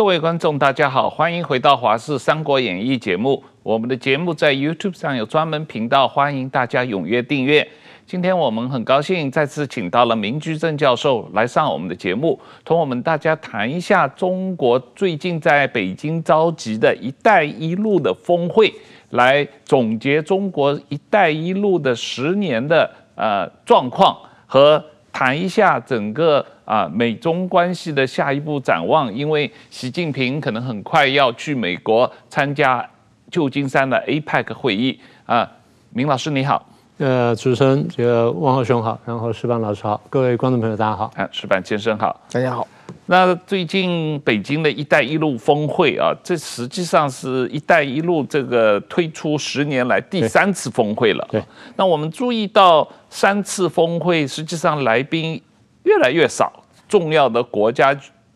各位观众，大家好，欢迎回到《华视三国演义》节目。我们的节目在 YouTube 上有专门频道，欢迎大家踊跃订阅。今天我们很高兴再次请到了明居正教授来上我们的节目，同我们大家谈一下中国最近在北京召集的一带一路的峰会，来总结中国一带一路的十年的呃状况和。谈一下整个啊美中关系的下一步展望，因为习近平可能很快要去美国参加旧金山的 APEC 会议啊。明老师你好，呃，主持人这个汪浩兄好，然后石板老师好，各位观众朋友大家好，啊，石板先生好，大家好。那最近北京的一带一路峰会啊，这实际上是一带一路这个推出十年来第三次峰会了。对，那我们注意到三次峰会实际上来宾越来越少，重要的国家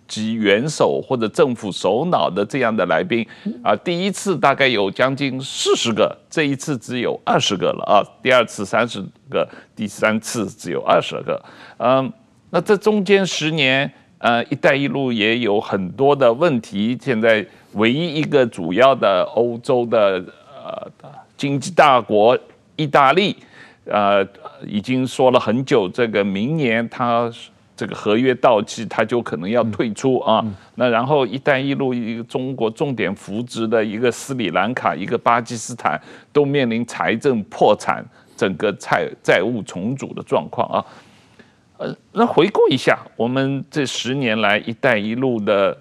级元首或者政府首脑的这样的来宾啊，第一次大概有将近四十个，这一次只有二十个了啊，第二次三十个，第三次只有二十个。嗯，那这中间十年。呃，“一带一路”也有很多的问题。现在唯一一个主要的欧洲的呃经济大国意大利，呃，已经说了很久，这个明年它这个合约到期，它就可能要退出啊。那然后“一带一路”一个中国重点扶植的一个斯里兰卡、一个巴基斯坦，都面临财政破产、整个债债务重组的状况啊。呃，那回顾一下，我们这十年来“一带一路”的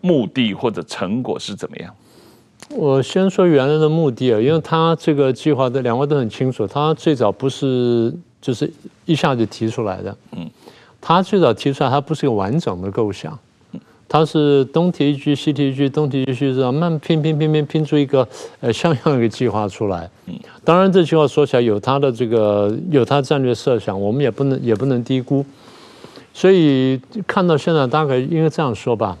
目的或者成果是怎么样？我先说原来的目的啊，因为他这个计划的两位都很清楚，他最早不是就是一下就提出来的，嗯，他最早提出来，他不是一个完整的构想。他是东提一句，西提一句，东提一句，这样慢慢拼拼拼拼拼出一个呃像样一个计划出来。当然这句话说起来有他的这个有他战略设想，我们也不能也不能低估。所以看到现在大概应该这样说吧，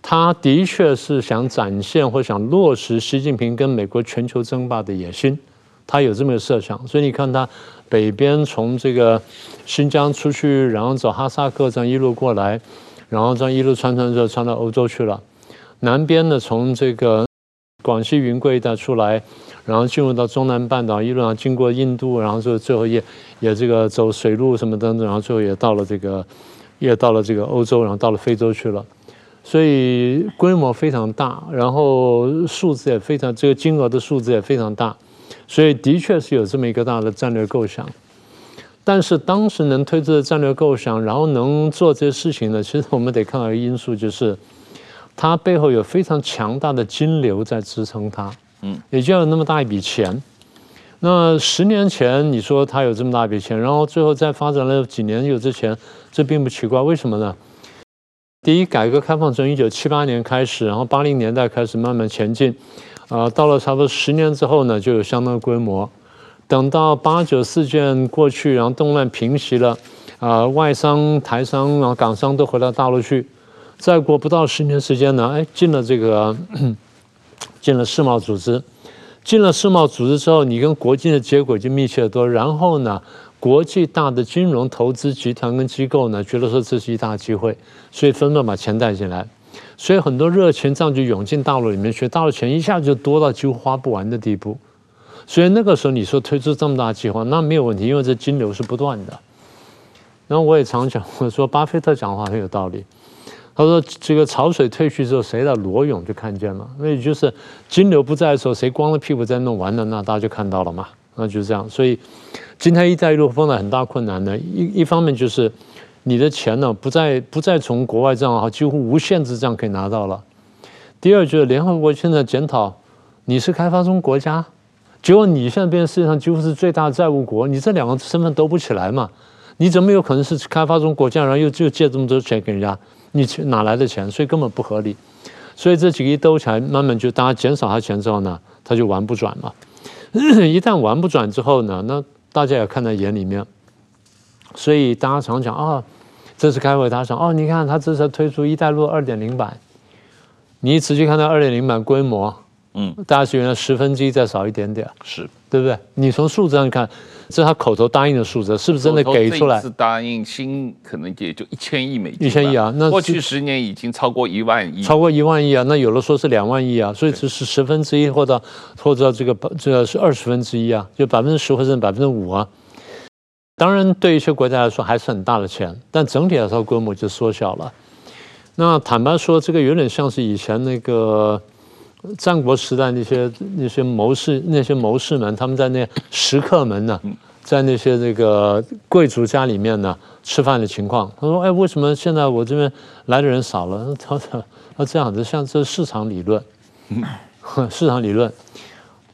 他的确是想展现或想落实习近平跟美国全球争霸的野心，他有这么个设想。所以你看他北边从这个新疆出去，然后走哈萨克这样一路过来。然后这样一路穿穿就穿到欧洲去了，南边呢，从这个广西云贵一带出来，然后进入到中南半岛，一路上经过印度，然后最最后也也这个走水路什么等等，然后最后也到了这个也到了这个欧洲，然后到了非洲去了，所以规模非常大，然后数字也非常这个金额的数字也非常大，所以的确是有这么一个大的战略构想。但是当时能推出的战略构想，然后能做这些事情呢？其实我们得看到一个因素，就是它背后有非常强大的金流在支撑它。嗯，也就有那么大一笔钱。那十年前你说它有这么大一笔钱，然后最后再发展了几年有这钱，这并不奇怪。为什么呢？第一，改革开放从一九七八年开始，然后八零年代开始慢慢前进，啊，到了差不多十年之后呢，就有相当的规模。等到八九事件过去，然后动乱平息了，啊、呃，外商、台商、然后港商都回到大陆去，再过不到十年时间呢，哎，进了这个，进了世贸组织，进了世贸组织之后，你跟国际的结果就密切得多。然后呢，国际大的金融投资集团跟机构呢，觉得说这是一大机会，所以纷纷把钱带进来，所以很多热钱这样就涌进大陆里面去，大陆钱一下就多到几乎花不完的地步。所以那个时候你说推出这么大计划，那没有问题，因为这金流是不断的。然后我也常讲，我说巴菲特讲话很有道理。他说这个潮水退去之后，谁的裸泳就看见了。那也就是金流不在的时候，谁光着屁股在弄完了，那大家就看到了嘛。那就是这样。所以今天“一带一路”碰到很大困难呢，一一方面就是你的钱呢不再不再从国外账号几乎无限制这样可以拿到了。第二就是联合国现在检讨，你是开发中国家。结果你现在变成世界上几乎是最大的债务国，你这两个身份都不起来嘛？你怎么有可能是开发中国家，然后又就借这么多钱给人家？你哪来的钱？所以根本不合理。所以这几个一兜起来，慢慢就大家减少他钱之后呢，他就玩不转嘛。一旦玩不转之后呢，那大家也看在眼里面。所以大家常讲啊、哦，这次开会他想哦，你看他这次推出“一带一路”二点零版，你仔细看到二点零版规模。嗯，大概是原来十分之一再少一点点，是对对不对？你从数字上看，这是他口头答应的数字，是不是真的给出来？是答应新可能也就一千亿美金，一千亿啊，那过去十年已经超过一万亿，超过一万亿啊，那有的说是两万亿啊，所以这是十分之一或者或者这个这个是二十分之一啊，就百分之十或者百分之五啊。当然，对一些国家来说还是很大的钱，但整体来说规模就缩小了。那坦白说，这个有点像是以前那个。战国时代那些那些谋士那些谋士们，他们在那食客们呢，在那些这个贵族家里面呢吃饭的情况。他说：“哎，为什么现在我这边来的人少了？”他说：“他这样子，像这市场理论，市场理论。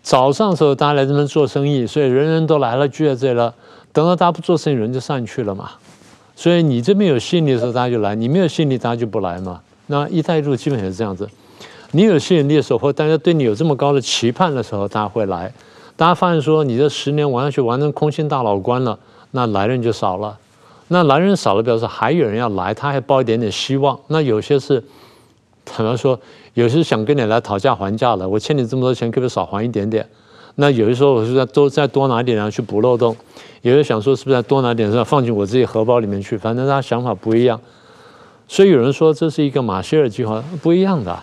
早上的时候大家来这边做生意，所以人人都来了聚在这了。等到大家不做生意，人就散去了嘛。所以你这边有吸引力的时候，大家就来；你没有吸引力，大家就不来嘛。那一带一路基本也是这样子。”你有吸引力的时候，或大家对你有这么高的期盼的时候，大家会来。大家发现说你这十年玩下去玩成空心大老关了，那来人就少了。那来人少了，表示还有人要来，他还抱一点点希望。那有些是，坦白说，有些想跟你来讨价还价了。我欠你这么多钱，可不可以少还一点点？那有的时候我是在多再多拿一点，然后去补漏洞。有的想说是不是再多拿点，是要放进我自己荷包里面去？反正大家想法不一样。所以有人说这是一个马歇尔计划，不一样的。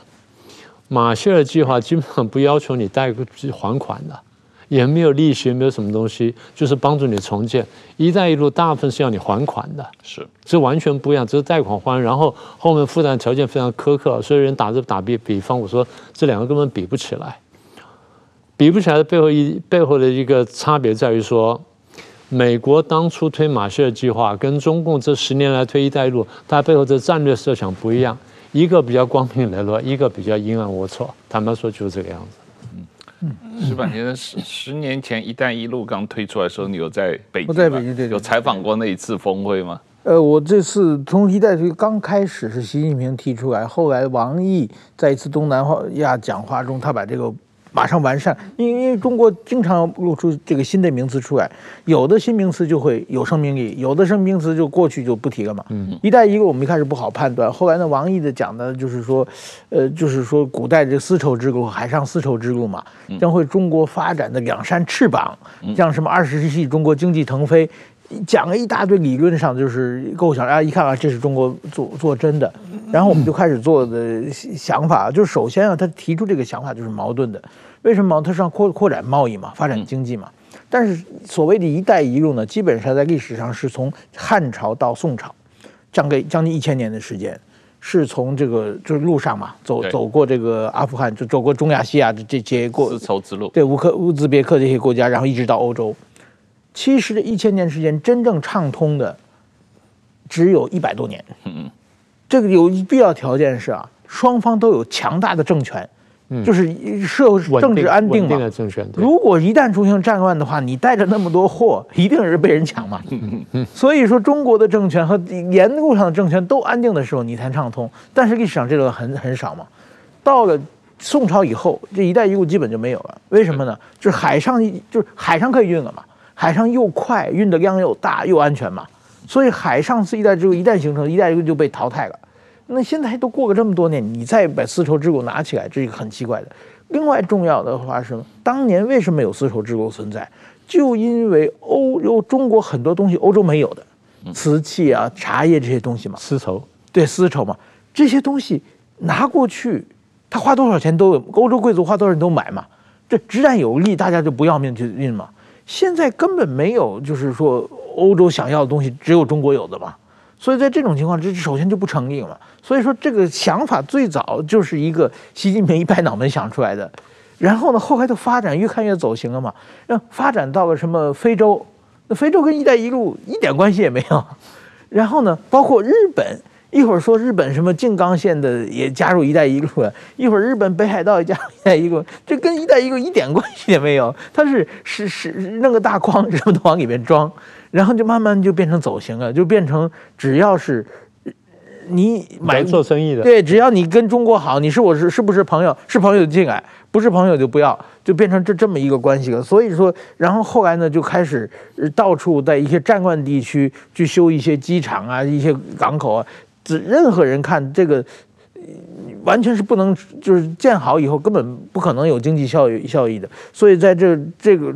马歇尔计划基本上不要求你贷还款的，也没有利息，也没有什么东西，就是帮助你重建。一带一路大部分是要你还款的，是这完全不一样，这是贷款还，然后后面负担条件非常苛刻，所以人打着打比比方，我说这两个根本比不起来，比不起来的背后一背后的一个差别在于说，美国当初推马歇尔计划跟中共这十年来推一带一路，它背后的战略设想不一样。一个比较光明磊落，一个比较阴暗龌龊。坦白说，就是这个样子。嗯嗯，矢板先生，十十年前“一带一路”刚推出来的时候，你有在北京？我在北京，对，有采访过那一次峰会吗？呃，我这次从“一带一路”刚开始是习近平提出来，后来王毅在一次东南亚讲话中，他把这个。马上完善，因为因为中国经常露出这个新的名词出来，有的新名词就会有生命力，有的生命名词就过去就不提了嘛。嗯，一带一路我们一开始不好判断，后来呢，王毅的讲的就是说，呃，就是说古代这丝绸之路、海上丝绸之路嘛，将会中国发展的两扇翅膀，像什么二十世纪中国经济腾飞，讲了一大堆理论上就是构想，大家一看啊，这是中国做做真的，然后我们就开始做的想法，就是首先啊，他提出这个想法就是矛盾的。为什么？他是要扩扩展贸易嘛，发展经济嘛。但是所谓的一带一路呢，基本上在历史上是从汉朝到宋朝，将给将近一千年的时间，是从这个就是路上嘛，走走过这个阿富汗，就走过中亚西亚的这些过丝绸之路，对乌克乌兹别克这些国家，然后一直到欧洲。其实这一千年时间真正畅通的，只有一百多年。嗯嗯，这个有必要条件是啊，双方都有强大的政权。就是社会政治安定嘛。如果一旦出现战乱的话，你带着那么多货，一定是被人抢嘛。所以说，中国的政权和沿路上的政权都安定的时候，你才畅通。但是历史上这个很很少嘛。到了宋朝以后，这一带一路基本就没有了。为什么呢？就是海上就是海上可以运了嘛，海上又快，运的量又大，又安全嘛。所以海上是一带之路一旦形成，一带一路就被淘汰了。那现在都过了这么多年，你再把丝绸之路拿起来，这是一个很奇怪的。另外重要的话是，当年为什么有丝绸之路存在？就因为欧洲中国很多东西欧洲没有的，瓷器啊、茶叶这些东西嘛，丝绸对丝绸嘛，这些东西拿过去，他花多少钱都有，欧洲贵族花多少钱都买嘛，这质量有利，大家就不要命去运嘛。现在根本没有，就是说欧洲想要的东西只有中国有的嘛。所以在这种情况之，首先就不成立了。所以说这个想法最早就是一个习近平一拍脑门想出来的，然后呢，后来的发展越看越走形了嘛。让发展到了什么非洲，那非洲跟“一带一路”一点关系也没有。然后呢，包括日本，一会儿说日本什么静冈县的也加入“一带一路”了，一会儿日本北海道也加入“一带一路”，这跟“一带一路”一点关系也没有。它是是是弄个大筐，什么都往里面装。然后就慢慢就变成走形了，就变成只要是你买做生意的，对，只要你跟中国好，你是我是是不是朋友？是朋友就进来，不是朋友就不要，就变成这这么一个关系了。所以说，然后后来呢，就开始到处在一些战乱地区去修一些机场啊，一些港口啊。任何人看这个完全是不能，就是建好以后根本不可能有经济效益效益的。所以在这这个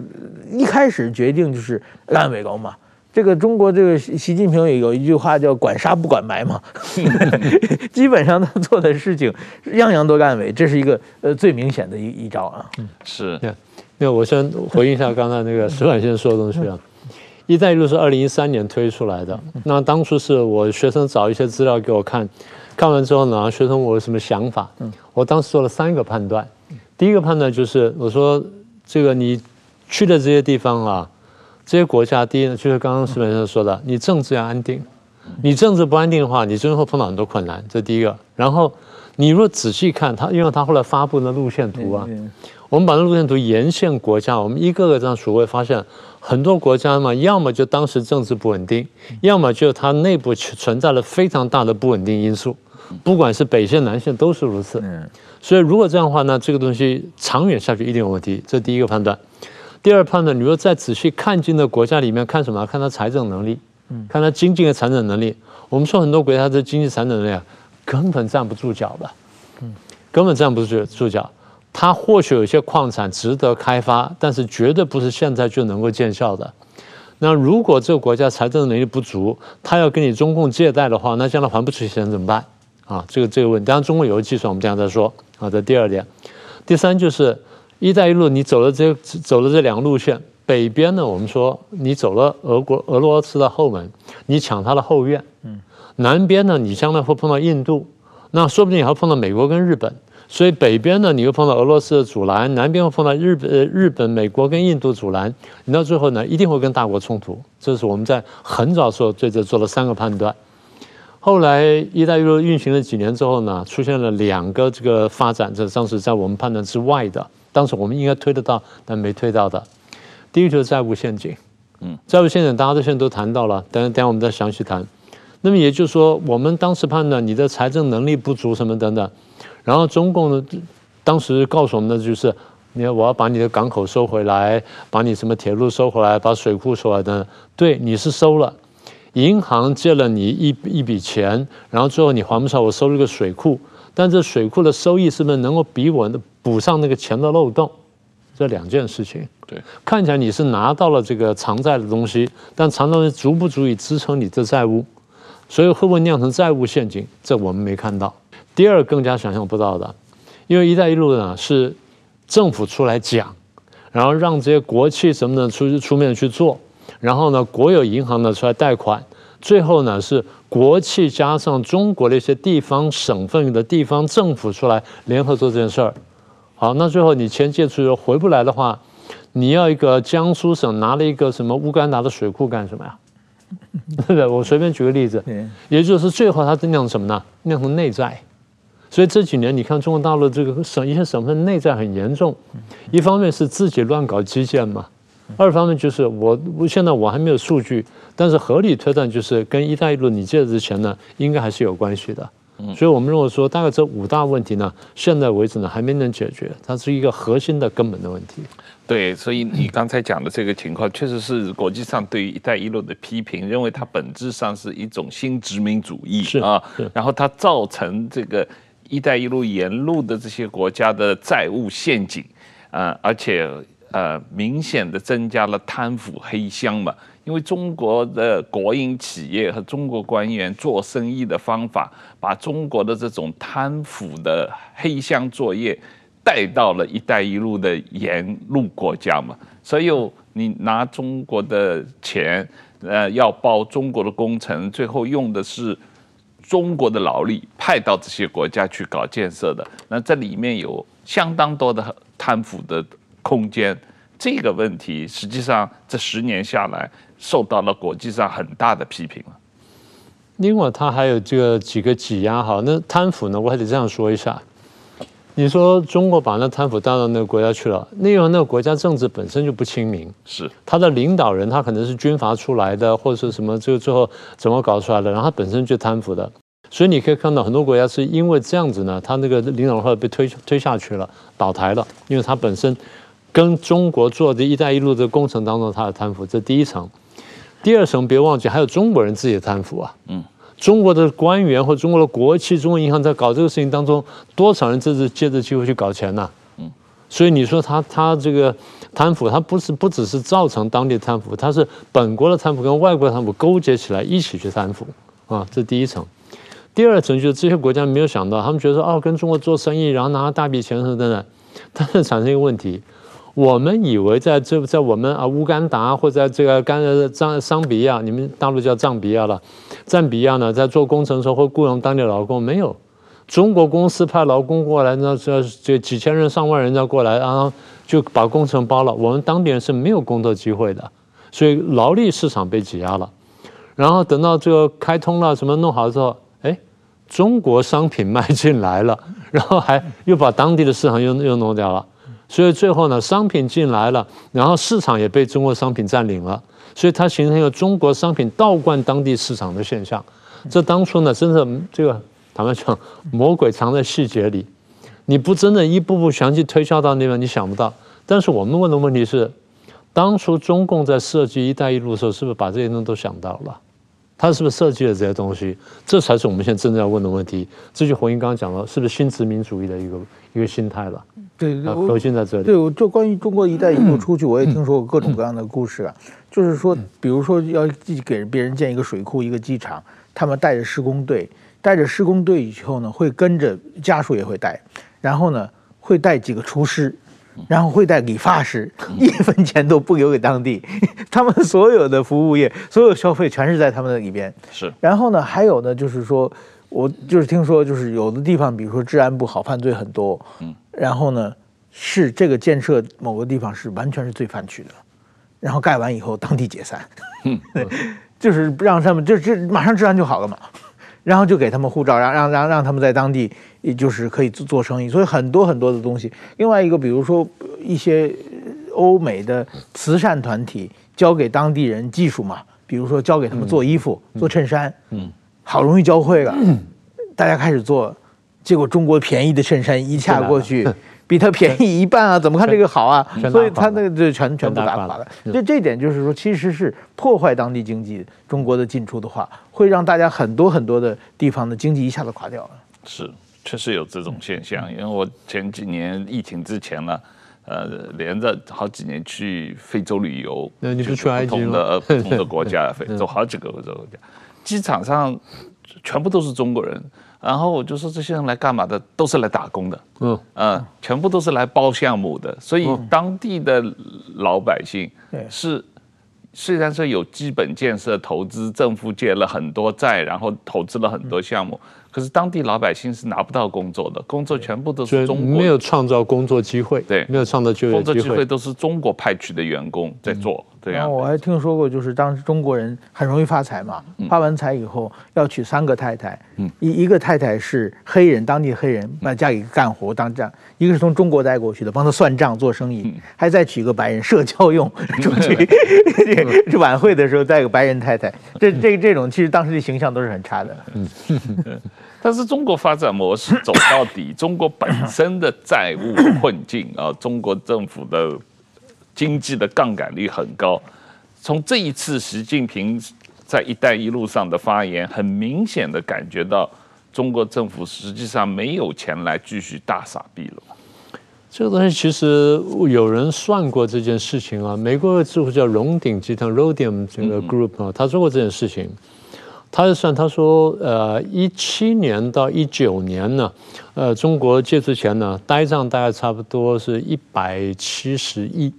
一开始决定就是烂尾楼嘛。这个中国这个习近平有一句话叫“管杀不管埋”嘛，基本上他做的事情样样都烂尾，这是一个呃最明显的一一招啊。是，那我先回应一下刚才那个石板先生说的东西啊。一带一路是二零一三年推出来的，那当初是我学生找一些资料给我看，看完之后呢，学生问我有什么想法，我当时做了三个判断。第一个判断就是我说这个你去的这些地方啊。这些国家，第一呢，就是刚刚石本先生说的，你政治要安定，你政治不安定的话，你真的会碰到很多困难。这第一个。然后，你如果仔细看他，因为他后来发布的路线图啊，我们把那路线图沿线国家，我们一个个这样数，会发现很多国家嘛，要么就当时政治不稳定，要么就它内部存在了非常大的不稳定因素，不管是北线南线都是如此。所以如果这样的话呢，这个东西长远下去一定有问题。这第一个判断。第二判断，你说再仔细看进的国家里面看什么？看他财政能力，看他经济的财政能力。我们说很多国家的经济财政能力啊，根本站不住脚的，根本站不住住脚。它或许有些矿产值得开发，但是绝对不是现在就能够见效的。那如果这个国家财政能力不足，他要跟你中共借贷的话，那将来还不出钱怎么办？啊，这个这个问题，当然中国有个计算，我们这样再说。啊。这，第二点，第三就是。一带一路，你走了这走了这两个路线，北边呢，我们说你走了俄国俄罗斯的后门，你抢他的后院；嗯南边呢，你将来会碰到印度，那说不定也会碰到美国跟日本。所以北边呢，你又碰到俄罗斯的阻拦；南边会碰到日本、日本、美国跟印度阻拦。你到最后呢，一定会跟大国冲突。这是我们在很早时候对这做了三个判断。后来一带一路运行了几年之后呢，出现了两个这个发展，这当时在我们判断之外的。当时我们应该推得到，但没推到的。第一个就是债务陷阱，嗯，债务陷阱大家都现在都谈到了，等等，我们再详细谈。那么也就是说，我们当时判断你的财政能力不足什么等等，然后中共呢，当时告诉我们的就是，你看我要把你的港口收回来，把你什么铁路收回来，把水库收回来的，对，你是收了，银行借了你一一笔钱，然后最后你还不上，我收了个水库。但这水库的收益是不是能够比我的补上那个钱的漏洞？这两件事情。对，看起来你是拿到了这个偿债的东西，但偿债东西足不足以支撑你的债务？所以会不会酿成债务陷阱？这我们没看到。第二，更加想象不到的，因为“一带一路”呢是政府出来讲，然后让这些国企什么的出出面去做，然后呢，国有银行呢出来贷款。最后呢，是国企加上中国的一些地方省份的地方政府出来联合做这件事儿。好，那最后你钱借出去回不来的话，你要一个江苏省拿了一个什么乌干达的水库干什么呀？对不对？我随便举个例子，也就是最后它酿成什么呢？酿成内债。所以这几年你看中国大陆这个省一些省份内战很严重，一方面是自己乱搞基建嘛。二方面就是我，我现在我还没有数据，但是合理推断就是跟“一带一路”你借的这钱呢，应该还是有关系的。所以我们认为说，大概这五大问题呢，现在为止呢还没能解决，它是一个核心的根本的问题。对，所以你刚才讲的这个情况，确实是国际上对于“一带一路”的批评，认为它本质上是一种新殖民主义是啊，然后它造成这个“一带一路”沿路的这些国家的债务陷阱啊，而且。呃，明显的增加了贪腐黑箱嘛，因为中国的国营企业和中国官员做生意的方法，把中国的这种贪腐的黑箱作业带到了“一带一路”的沿路国家嘛，所以你拿中国的钱，呃，要包中国的工程，最后用的是中国的劳力派到这些国家去搞建设的，那这里面有相当多的贪腐的。空间这个问题，实际上这十年下来，受到了国际上很大的批评了。另外，他还有这个几个挤压哈，那贪腐呢，我还得这样说一下。你说中国把那贪腐带到那个国家去了，那因为那个国家政治本身就不清明，是他的领导人，他可能是军阀出来的，或者是什么，这个最后怎么搞出来的，然后他本身就贪腐的，所以你可以看到很多国家是因为这样子呢，他那个领导人后来被推推下去了，倒台了，因为他本身。跟中国做的一带一路的工程当中，他的贪腐，这第一层。第二层，别忘记还有中国人自己的贪腐啊。嗯，中国的官员或中国的国企、中国银行在搞这个事情当中，多少人这是借着机会去搞钱呢？嗯，所以你说他他这个贪腐，他不是不只是造成当地贪腐，他是本国的贪腐跟外国的贪腐勾结起来一起去贪腐啊，这第一层。第二层就是这些国家没有想到，他们觉得说哦，跟中国做生意，然后拿了大笔钱什么等等，但是产生一个问题。我们以为在这在我们啊乌干达或者在这个甘藏桑比亚，你们大陆叫藏比亚了，藏比亚呢，在做工程的时候会雇佣当地劳工，没有，中国公司派劳工过来，那这这几千人上万人要过来，然后就把工程包了，我们当地人是没有工作机会的，所以劳力市场被挤压了，然后等到这个开通了，什么弄好之后，中国商品卖进来了，然后还又把当地的市场又又弄掉了。所以最后呢，商品进来了，然后市场也被中国商品占领了，所以它形成一个中国商品倒灌当地市场的现象。这当初呢，真的这个坦白讲，魔鬼藏在细节里，你不真的一步步详细推销到那边，你想不到。但是我们问的问题是，当初中共在设计“一带一路”的时候，是不是把这些东西都想到了？他是不是设计了这些东西？这才是我们现在真正要问的问题。这就回应刚刚讲了，是不是新殖民主义的一个一个心态了？对，核心在这里。对，我就关于中国“一带一路”出去，我也听说过各种各样的故事啊。就是说，比如说要给别人建一个水库、一个机场，他们带着施工队，带着施工队以后呢，会跟着家属也会带，然后呢，会带几个厨师。然后会带理发师，一分钱都不留给当地，他们所有的服务业、所有消费全是在他们的里边。是。然后呢，还有呢，就是说，我就是听说，就是有的地方，比如说治安不好，犯罪很多。嗯。然后呢，是这个建设某个地方是完全是罪犯去的，然后盖完以后当地解散。嗯。就是让他们就这马上治安就好了嘛。然后就给他们护照，让让让让他们在当地，也就是可以做做生意。所以很多很多的东西。另外一个，比如说一些欧美的慈善团体教给当地人技术嘛，比如说教给他们做衣服、嗯、做衬衫，嗯，好容易教会了，嗯、大家开始做，结果中国便宜的衬衫一下过去。比它便宜一半啊！怎么看这个好啊？所以他那个就全全部打垮了。这这点就是说，其实是破坏当地经济。中国的进出的话，会让大家很多很多的地方的经济一下子垮掉了。是，确实有这种现象。因为我前几年疫情之前呢，呃，连着好几年去非洲旅游，那你不去埃及吗？不同的不同的国家，非洲好几个非洲国家，机场上全部都是中国人。然后我就说，这些人来干嘛的？都是来打工的，嗯嗯，全部都是来包项目的。所以当地的老百姓是虽然说有基本建设投资，政府借了很多债，然后投资了很多项目。可是当地老百姓是拿不到工作的，工作全部都是中国，没有创造工作机会，对，没有创造就业机会，工作机会都是中国派去的员工在做。这样，然后我还听说过，就是当时中国人很容易发财嘛，发完财以后要娶三个太太，一一个太太是黑人，当地黑人，那嫁给干活当这样，一个是从中国带过去的，帮他算账做生意，还再娶一个白人社交用 出去，晚会的时候带个白人太太，这这这种其实当时的形象都是很差的。嗯。但是中国发展模式走到底，中国本身的债务困境啊，中国政府的经济的杠杆率很高。从这一次习近平在“一带一路”上的发言，很明显的感觉到中国政府实际上没有钱来继续大傻逼了。这个东西其实有人算过这件事情啊，美国的智库叫荣鼎集团 （Rodium） 这个 group 啊，他做过这件事情。他就算他说，呃，一七年到一九年呢，呃，中国借出钱呢，呆账大概差不多是一百七十亿。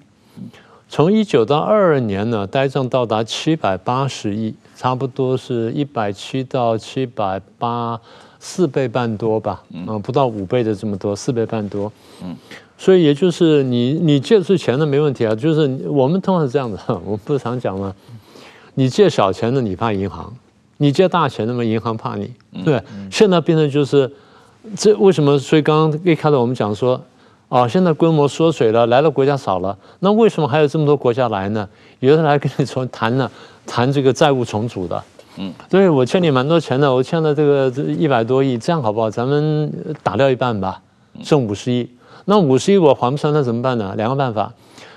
从一九到二二年呢，呆账到达七百八十亿，差不多是一百七到七百八，四倍半多吧，嗯，不到五倍的这么多，四倍半多。嗯，所以也就是你你借出钱的没问题啊，就是我们通常是这样的，我们不是常讲吗？你借小钱的，你怕银行。你借大钱，的嘛银行怕你，对。现在变成就是，这为什么？所以刚刚一开始我们讲说，啊，现在规模缩水了，来的国家少了，那为什么还有这么多国家来呢？有的来跟你从谈呢，谈这个债务重组的，嗯，对，我欠你蛮多钱的，我欠了这个这一百多亿，这样好不好？咱们打掉一半吧，剩五十亿，那五十亿我还不上，那怎么办呢？两个办法，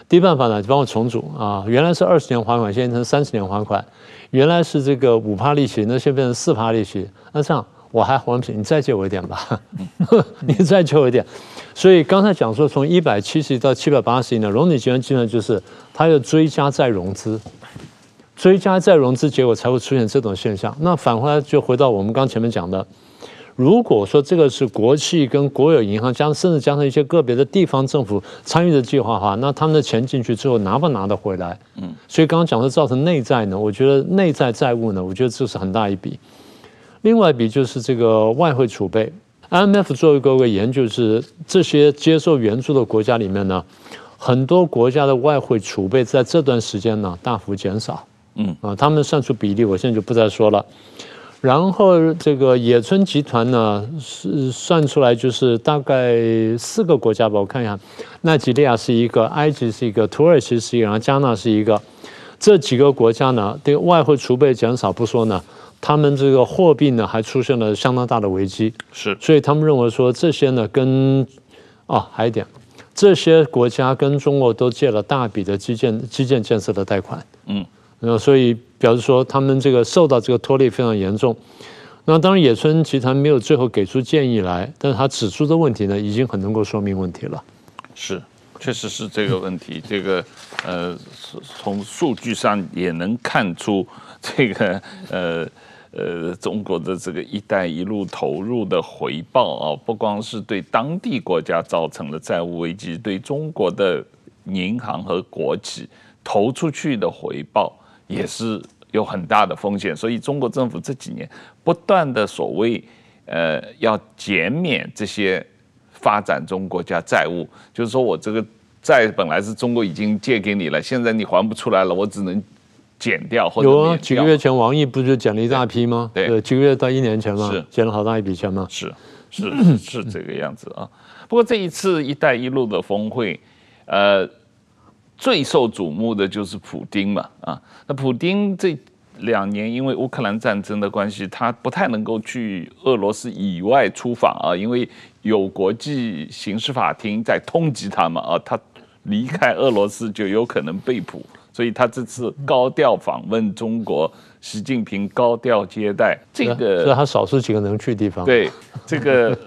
第一办法呢，就帮我重组啊，原来是二十年还款，现在变成三十年还款，原来是这个五趴利息，那现在变成四趴利息，那这样我还还不起，你再借我一点吧，你再借我一点。所以刚才讲说，从一百七十亿到七百八十亿呢，荣鼎集团基本上就是它要追加再融资，追加再融资，结果才会出现这种现象。那返回来就回到我们刚前面讲的。如果说这个是国企跟国有银行，加甚至加上一些个别的地方政府参与的计划的话，那他们的钱进去之后拿不拿得回来？嗯，所以刚刚讲的造成内债呢，我觉得内在债务呢，我觉得这是很大一笔。另外一笔就是这个外汇储备，IMF 做一个个研究是这些接受援助的国家里面呢，很多国家的外汇储备在这段时间呢大幅减少。嗯啊，他们算出比例，我现在就不再说了。然后这个野村集团呢，是算出来就是大概四个国家吧，我看一下，奈及利亚是一个，埃及是一个，土耳其是一个，然后加纳是一个，这几个国家呢，对外汇储备减少不说呢，他们这个货币呢还出现了相当大的危机，是，所以他们认为说这些呢跟，哦还有一点，这些国家跟中国都借了大笔的基建基建建设的贷款，嗯。那所以表示说，他们这个受到这个拖累非常严重。那当然，野村集团没有最后给出建议来，但是他指出的问题呢，已经很能够说明问题了。是，确实是这个问题。这个呃，从数据上也能看出，这个呃呃，中国的这个“一带一路”投入的回报啊，不光是对当地国家造成了债务危机，对中国的银行和国企投出去的回报。也是有很大的风险，所以中国政府这几年不断的所谓，呃，要减免这些发展中国家债务，就是说我这个债本来是中国已经借给你了，现在你还不出来了，我只能减掉或者有啊，几个月前王毅不就减了一大批吗？对，对几个月到一年前嘛，是减了好大一笔钱嘛。是是是，是这个样子啊。不过这一次“一带一路”的峰会，呃。最受瞩目的就是普丁嘛，啊，那普丁这两年因为乌克兰战争的关系，他不太能够去俄罗斯以外出访啊，因为有国际刑事法庭在通缉他嘛，啊，他离开俄罗斯就有可能被捕，所以他这次高调访问中国，习近平高调接待，这个是他少数几个能去的地方。对，这个。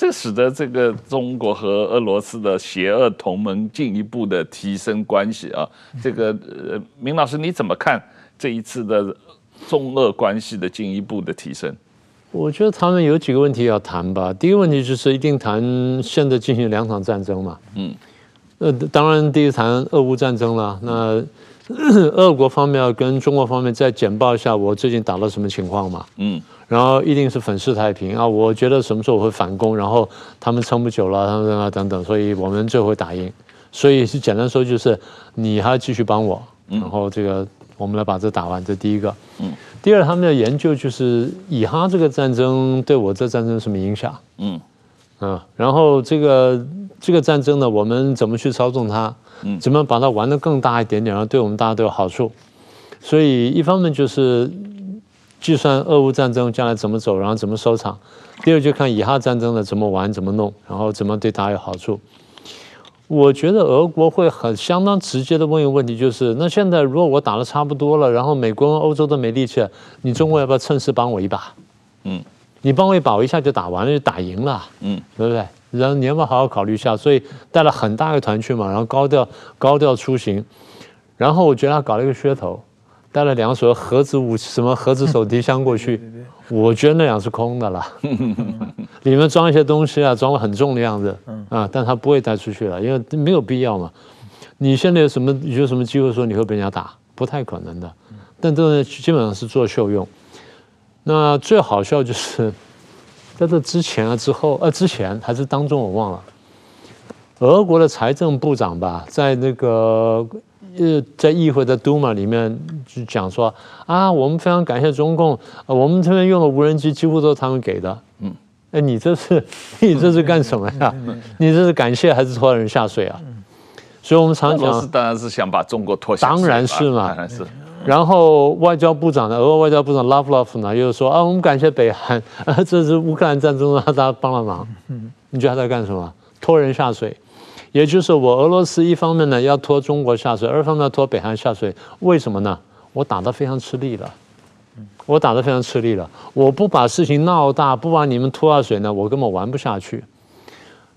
这使得这个中国和俄罗斯的邪恶同盟进一步的提升关系啊。这个呃，明老师你怎么看这一次的中俄关系的进一步的提升？我觉得他们有几个问题要谈吧。第一个问题就是一定谈现在进行两场战争嘛。嗯。呃，当然第一谈俄乌战争了。那 俄国方面要跟中国方面再简报一下我最近打了什么情况嘛。嗯。然后一定是粉饰太平啊！我觉得什么时候我会反攻，然后他们撑不久了，他们啊等等，所以我们最后会打赢。所以是简单说就是，你还要继续帮我，然后这个我们来把这打完。这第一个。嗯。第二，他们的研究就是以哈这个战争对我这战争什么影响？嗯。啊，然后这个这个战争呢，我们怎么去操纵它？嗯。怎么把它玩得更大一点点，然后对我们大家都有好处？所以一方面就是。计算俄乌战争将来怎么走，然后怎么收场。第二就看以哈战争的怎么玩，怎么弄，然后怎么对大家有好处。我觉得俄国会很相当直接的问一个问题，就是那现在如果我打的差不多了，然后美国、欧洲都没力气，你中国要不要趁势帮我一把？嗯，你帮我一把，我一下就打完了，就打赢了。嗯，对不对？然后你要不要好好考虑一下？所以带了很大一个团去嘛，然后高调高调出行，然后我觉得他搞了一个噱头。带了两所盒子武器，什么盒子手提箱过去，我觉得那两是空的了，里面装一些东西啊，装了很重的样子，啊，但他不会带出去了，因为没有必要嘛。你现在有什么有什么机会说你会被人家打？不太可能的。但这个基本上是做秀用。那最好笑就是 在这之前啊之后，呃，之前还是当中我忘了，俄国的财政部长吧，在那个。呃，在议会的 Duma 里面就讲说啊，我们非常感谢中共，我们这边用的无人机几乎都是他们给的。嗯，哎，你这是 你这是干什么呀？你这是感谢还是拖人下水啊？所以我们常讲，当然是想把中国拖下水。当然是嘛，当然是。然后外交部长呢，俄国外交部长 Lavrov 呢，又说啊，我们感谢北韩，啊这是乌克兰战争让大家帮了忙。嗯，你觉得他在干什么？拖人下水。也就是我俄罗斯一方面呢要拖中国下水，二方面要拖北韩下水，为什么呢？我打得非常吃力了，我打得非常吃力了，我不把事情闹大，不把你们拖下水呢，我根本玩不下去。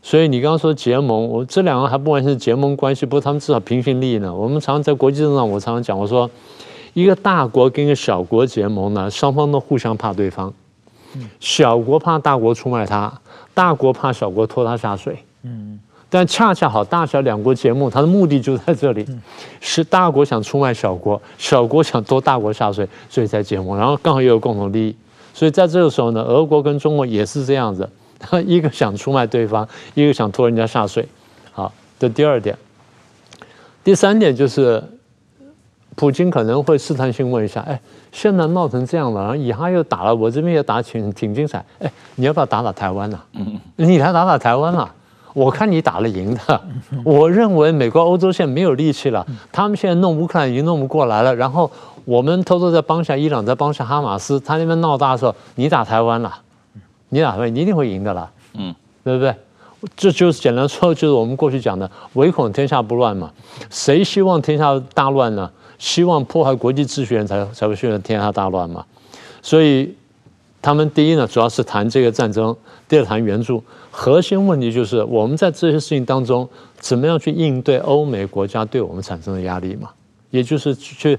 所以你刚刚说结盟，我这两个还不完全是结盟关系，不过他们至少平行利益呢。我们常常在国际政治上，我常常讲，我说一个大国跟一个小国结盟呢，双方都互相怕对方，小国怕大国出卖他，大国怕小国拖他下水。嗯，但恰恰好大小两国结盟，它的目的就在这里，是大国想出卖小国，小国想拖大国下水，所以才结盟，然后刚好又有共同利益。所以在这个时候呢，俄国跟中国也是这样子。一个想出卖对方，一个想拖人家下水，好，这第二点。第三点就是，普京可能会试探性问一下：哎，现在闹成这样了，然后以哈又打了，我这边也打挺挺精彩，哎，你要不要打打台湾呢？你来打打台湾了，我看你打了赢的。我认为美国、欧洲现在没有力气了，他们现在弄乌克兰已经弄不过来了，然后我们偷偷在帮下伊朗，在帮下哈马斯，他那边闹大的时候，你打台湾了。你哪会？你一定会赢的啦，嗯，对不对？这就是简单说，就是我们过去讲的“唯恐天下不乱”嘛。谁希望天下大乱呢？希望破坏国际秩序人才才会希望天下大乱嘛。所以他们第一呢，主要是谈这个战争；第二谈援助。核心问题就是我们在这些事情当中，怎么样去应对欧美国家对我们产生的压力嘛？也就是去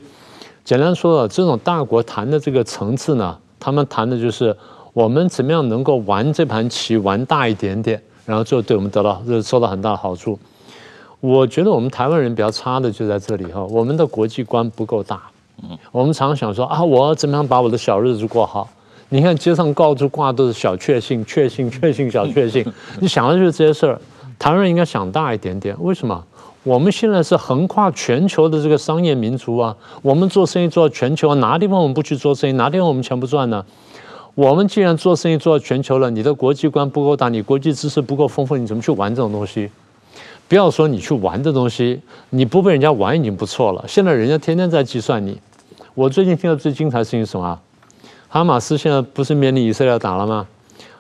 简单说了，这种大国谈的这个层次呢，他们谈的就是。我们怎么样能够玩这盘棋玩大一点点，然后就对我们得到就受到很大的好处？我觉得我们台湾人比较差的就在这里哈，我们的国际观不够大。嗯，我们常常想说啊，我要怎么样把我的小日子过好？你看街上到处挂都是小确幸、确幸、确幸、小确幸，你想的就是这些事儿。台湾人应该想大一点点。为什么？我们现在是横跨全球的这个商业民族啊，我们做生意做到全球，哪地方我们不去做生意？哪地方我们钱不赚呢？我们既然做生意做到全球了，你的国际观不够大，你国际知识不够丰富，你怎么去玩这种东西？不要说你去玩这东西，你不被人家玩已经不错了。现在人家天天在计算你。我最近听到最精彩的事情是什么？哈马斯现在不是面临以色列打了吗？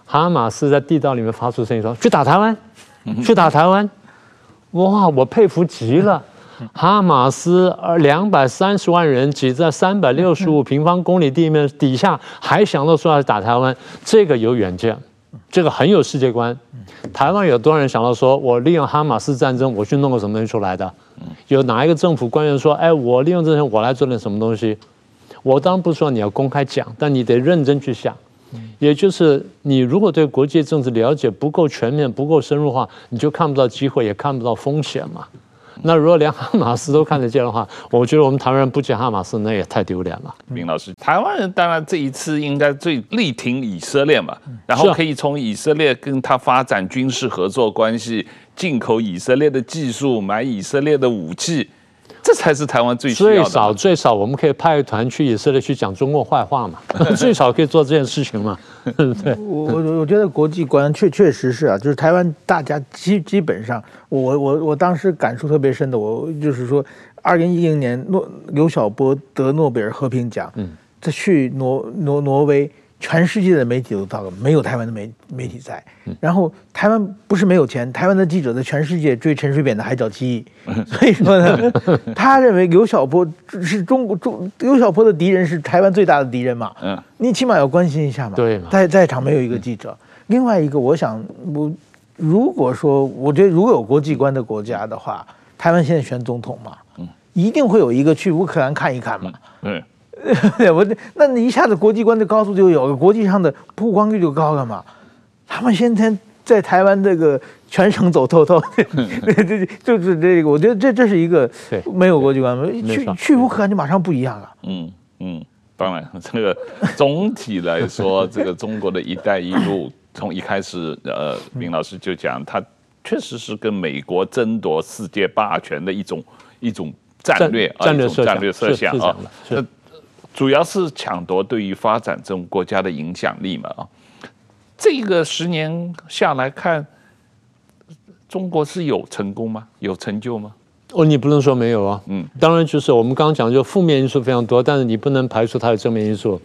哈马斯在地道里面发出声音说：“去打台湾，去打台湾。”哇，我佩服极了。哈马斯两百三十万人挤在三百六十五平方公里地面底下，还想到说要打台湾，这个有远见，这个很有世界观。台湾有多少人想到说，我利用哈马斯战争，我去弄个什么东西出来的？有哪一个政府官员说，哎，我利用这些，我来做点什么东西？我当然不是说你要公开讲，但你得认真去想。也就是你如果对国际政治了解不够全面、不够深入的话，你就看不到机会，也看不到风险嘛。那如果连哈马斯都看得见的话，我觉得我们台湾人不讲哈马斯，那也太丢脸了。明老师，台湾人当然这一次应该最力挺以色列嘛，然后可以从以色列跟他发展军事合作关系，进口以色列的技术，买以色列的武器。这才是台湾最需要的。最少最少，我们可以派一团去以色列去讲中共坏话嘛？最少可以做这件事情嘛？对。我我我觉得国际观确确实是啊，就是台湾大家基基本上，我我我当时感触特别深的，我就是说，二零一零年诺刘晓波得诺贝尔和平奖，嗯，他去挪挪挪威。全世界的媒体都到了，没有台湾的媒媒体在。然后台湾不是没有钱，台湾的记者在全世界追陈水扁的海角七亿。所以说呢，他认为刘晓波是中国中刘晓波的敌人是台湾最大的敌人嘛。嗯，你起码要关心一下嘛。对，在在场没有一个记者。另外一个，我想我如果说，我觉得如果有国际观的国家的话，台湾现在选总统嘛，一定会有一个去乌克兰看一看嘛。嗯。对，我那你一下子国际观的高度就有了，国际上的曝光率就高了嘛。他们现在在台湾这个全省走透透，对对，就是这个，我觉得这这是一个没有国际观，去去乌克兰就马上不一样了。嗯嗯，当然，这个总体来说，这个中国的一带一路从一开始，呃，明老师就讲，它确实是跟美国争夺世界霸权的一种一种战略战略战略设想啊。主要是抢夺对于发展中国家的影响力嘛啊，这个十年下来看，中国是有成功吗？有成就吗？哦，你不能说没有啊。嗯，当然就是我们刚刚讲，就负面因素非常多，但是你不能排除它的正面因素。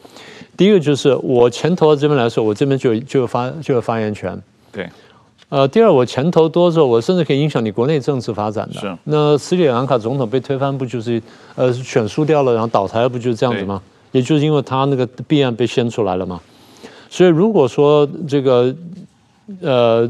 第一个就是我钱投到这边来说，我这边就有就有发就有发言权。对，呃，第二，我钱投多之后，我甚至可以影响你国内政治发展的。是。那斯里兰卡总统被推翻，不就是呃选输掉了，然后倒台，不就是这样子吗？也就是因为他那个弊案被掀出来了嘛。所以如果说这个呃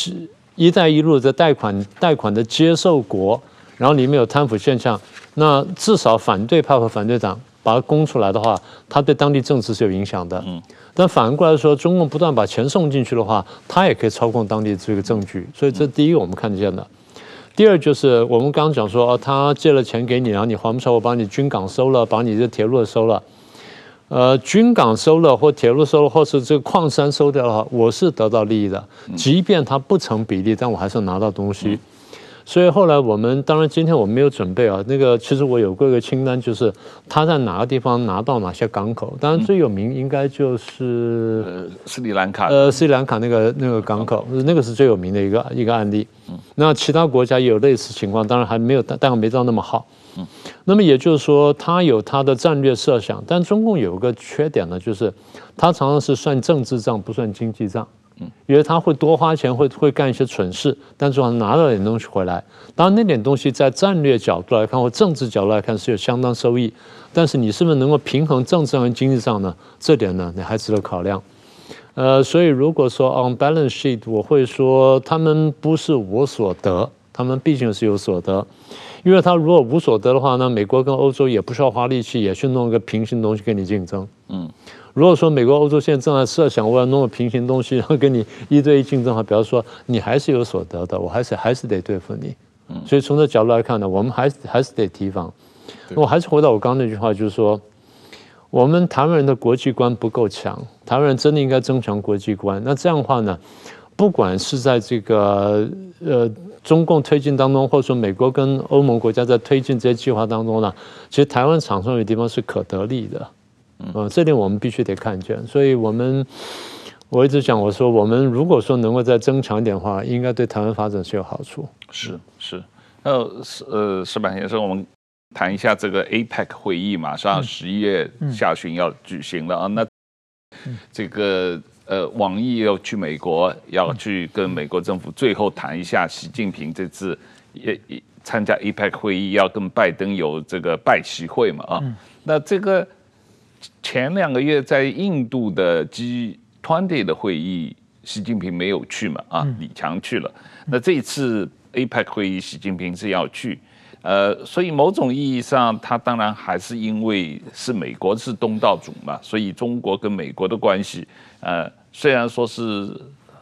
“一带一路”的贷款贷款的接受国，然后里面有贪腐现象，那至少反对派和反对党把它供出来的话，它对当地政治是有影响的。嗯。但反过来说，中共不断把钱送进去的话，他也可以操控当地这个政局。所以这第一个我们看得见的。第二就是我们刚刚讲说，哦，他借了钱给你，然后你还不出来，我把你军港收了，把你这铁路收了。呃，军港收了或铁路收了，或是这个矿山收掉的话，我是得到利益的。即便它不成比例，但我还是拿到东西。所以后来我们当然今天我们没有准备啊，那个其实我有过一个清单，就是他在哪个地方拿到哪些港口。当然最有名应该就是呃斯里兰卡，呃斯里兰卡那个那个港口，那个是最有名的一个一个案例。那其他国家也有类似情况，当然还没有，但但没到那么好。嗯那么也就是说，他有他的战略设想，但中共有个缺点呢，就是他常常是算政治账，不算经济账。嗯，因为他会多花钱，会会干一些蠢事，但是还拿到点东西回来。当然，那点东西在战略角度来看，或政治角度来看是有相当收益。但是你是不是能够平衡政治上和经济上呢？这点呢，你还值得考量。呃，所以如果说 on balance sheet，我会说他们不是无所得，他们毕竟是有所得。因为他如果无所得的话，那美国跟欧洲也不需要花力气，也去弄一个平行东西跟你竞争。嗯。如果说美国、欧洲现在正在设想我要弄个平行东西，然后跟你一对一竞争的话，比方说你还是有所得的，我还是还是得对付你。所以从这角度来看呢，我们还是还是得提防。我还是回到我刚刚那句话，就是说，我们台湾人的国际观不够强，台湾人真的应该增强国际观。那这样的话呢，不管是在这个呃中共推进当中，或者说美国跟欧盟国家在推进这些计划当中呢，其实台湾厂商有的地方是可得利的。嗯，这点我们必须得看见，所以我们我一直讲，我说我们如果说能够再增强一点的话，应该对台湾发展是有好处。是是，呃是呃石板先生，我们谈一下这个 APEC 会议，马上十一月下旬要举行了啊。那这个呃，王毅要去美国，要去跟美国政府最后谈一下习近平这次也也参加 APEC 会议，要跟拜登有这个拜习会嘛啊。那这个。前两个月在印度的 G20 的会议，习近平没有去嘛？啊，李强去了。那这一次 APEC 会议，习近平是要去。呃，所以某种意义上，他当然还是因为是美国是东道主嘛，所以中国跟美国的关系，呃，虽然说是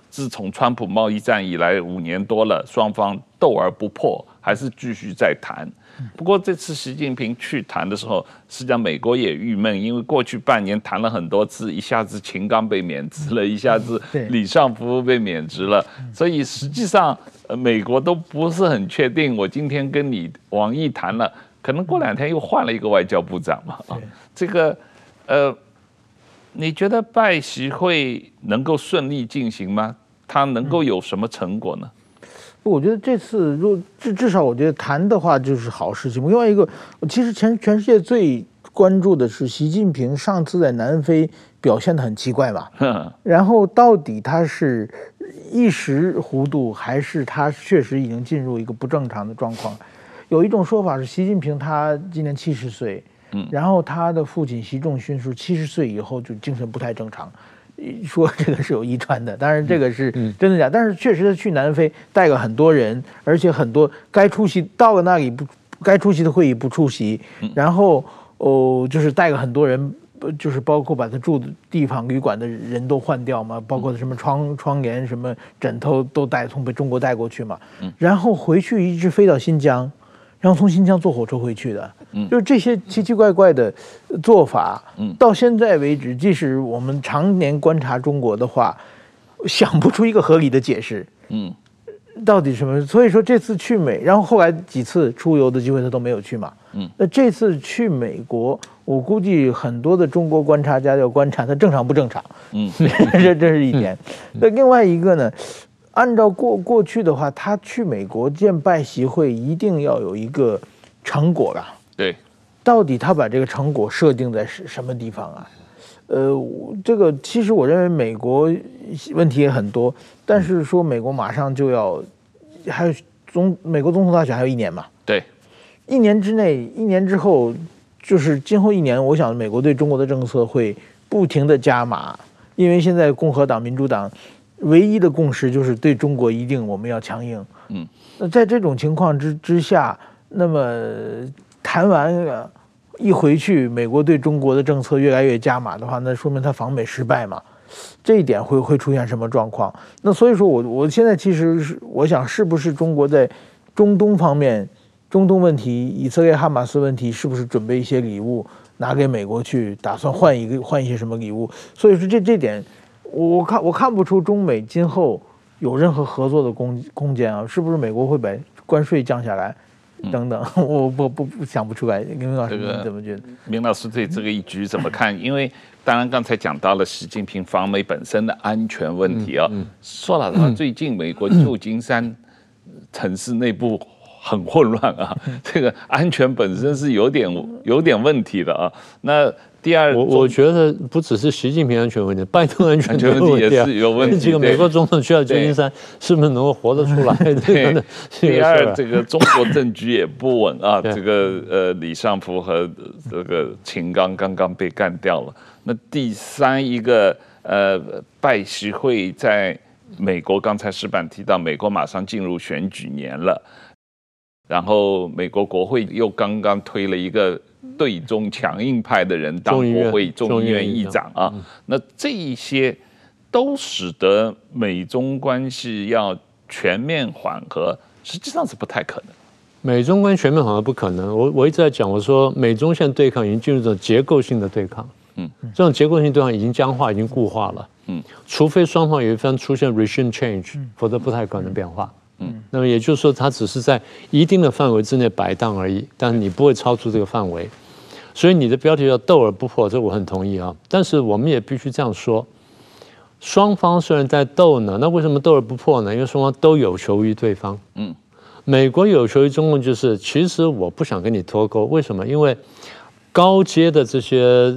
自从川普贸易战以来五年多了，双方斗而不破，还是继续在谈。不过这次习近平去谈的时候，实际上美国也郁闷，因为过去半年谈了很多次，一下子秦刚被免职了，一下子李尚福被免职了，所以实际上呃美国都不是很确定。我今天跟你王毅谈了，可能过两天又换了一个外交部长嘛啊，这个呃，你觉得拜习会能够顺利进行吗？它能够有什么成果呢？我觉得这次，如至至少，我觉得谈的话就是好事情。另外一个，其实全全世界最关注的是习近平上次在南非表现得很奇怪嘛。然后到底他是一时糊涂，还是他确实已经进入一个不正常的状况？有一种说法是，习近平他今年七十岁，嗯然后他的父亲习仲勋是七十岁以后就精神不太正常。说这个是有遗传的，当然这个是真的假，但是确实他去南非带了很多人，而且很多该出席到了那里不该出席的会议不出席，然后哦就是带了很多人，就是包括把他住的地方旅馆的人都换掉嘛，包括什么窗窗帘什么枕头都带从被中国带过去嘛，然后回去一直飞到新疆。然后从新疆坐火车回去的，就是这些奇奇怪怪的做法，嗯到现在为止，即使我们常年观察中国的话，想不出一个合理的解释。嗯，到底什么？所以说这次去美，然后后来几次出游的机会他都没有去嘛。嗯，那这次去美国，我估计很多的中国观察家要观察他正常不正常。嗯，这这是一点。那另外一个呢？按照过过去的话，他去美国见拜习会一定要有一个成果吧。对，到底他把这个成果设定在什什么地方啊？呃，这个其实我认为美国问题也很多，但是说美国马上就要还有总美国总统大选还有一年嘛？对，一年之内，一年之后，就是今后一年，我想美国对中国的政策会不停的加码，因为现在共和党、民主党唯一的共识就是对中国一定我们要强硬。嗯，那在这种情况之之下，那么谈完了。一回去，美国对中国的政策越来越加码的话，那说明他访美失败嘛？这一点会会出现什么状况？那所以说我我现在其实是我想，是不是中国在中东方面，中东问题、以色列哈马斯问题，是不是准备一些礼物拿给美国去，打算换一个换一些什么礼物？所以说这这点，我看我看不出中美今后有任何合作的空空间啊？是不是美国会把关税降下来？等等，我不不不想不出来。明老师，你怎么觉得？明老师对这个一局怎么看？因为当然刚才讲到了习近平访美本身的安全问题啊。说老实话，最近美国旧金山城市内部很混乱啊，这个安全本身是有点有点问题的啊。那。第二，我我觉得不只是习近平安全问题，拜登安全问题也是有问题。这个美国总统去了旧金山，是不是能够活得出来？对。第二，这个中国政局也不稳啊。这个呃，李尚福和这个秦刚刚刚被干掉了。那第三一个呃，拜习会在美国，刚才石板提到，美国马上进入选举年了，然后美国国会又刚刚推了一个。对中强硬派的人当国会众议院议长。啊，那这一些都使得美中关系要全面缓和，实际上是不太可能。美中关系全面缓和不可能。我我一直在讲，我说美中现在对抗已经进入这种结构性的对抗，嗯，这种结构性对抗已经僵化，已经固化了，嗯，除非双方有一方出现 regime change，否则不太可能变化，嗯，那么也就是说，它只是在一定的范围之内摆荡而已，但是你不会超出这个范围。所以你的标题叫斗而不破，这我很同意啊。但是我们也必须这样说：双方虽然在斗呢，那为什么斗而不破呢？因为双方都有求于对方。嗯，美国有求于中共，就是其实我不想跟你脱钩。为什么？因为高阶的这些